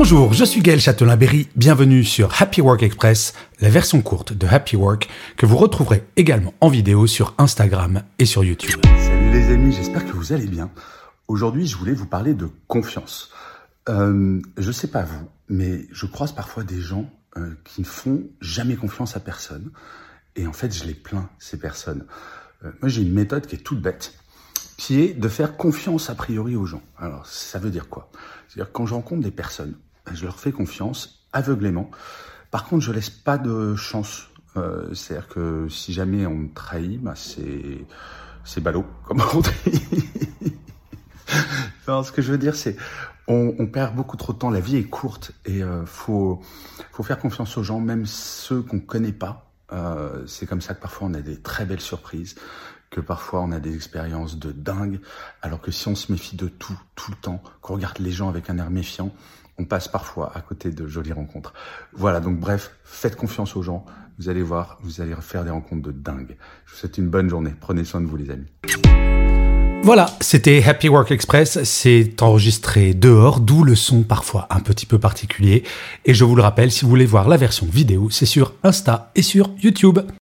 Bonjour, je suis Gaël Châtelain-Berry, bienvenue sur Happy Work Express, la version courte de Happy Work que vous retrouverez également en vidéo sur Instagram et sur YouTube. Salut les amis, j'espère que vous allez bien. Aujourd'hui, je voulais vous parler de confiance. Euh, je sais pas vous, mais je croise parfois des gens euh, qui ne font jamais confiance à personne. Et en fait, je les plains, ces personnes. Euh, moi, j'ai une méthode qui est toute bête, qui est de faire confiance a priori aux gens. Alors, ça veut dire quoi? C'est-à-dire quand je rencontre des personnes, je leur fais confiance aveuglément. Par contre, je laisse pas de chance. Euh, C'est-à-dire que si jamais on me trahit, bah, c'est c'est ballot, comme on non, ce que je veux dire, c'est on, perd beaucoup trop de temps. La vie est courte et euh, faut faire confiance aux gens, même ceux qu'on connaît pas. Euh, c'est comme ça que parfois on a des très belles surprises, que parfois on a des expériences de dingue, alors que si on se méfie de tout, tout le temps, qu'on regarde les gens avec un air méfiant, on passe parfois à côté de jolies rencontres. Voilà, donc bref, faites confiance aux gens, vous allez voir, vous allez faire des rencontres de dingue. Je vous souhaite une bonne journée, prenez soin de vous les amis. Voilà, c'était Happy Work Express, c'est enregistré dehors, d'où le son parfois un petit peu particulier. Et je vous le rappelle, si vous voulez voir la version vidéo, c'est sur Insta et sur YouTube.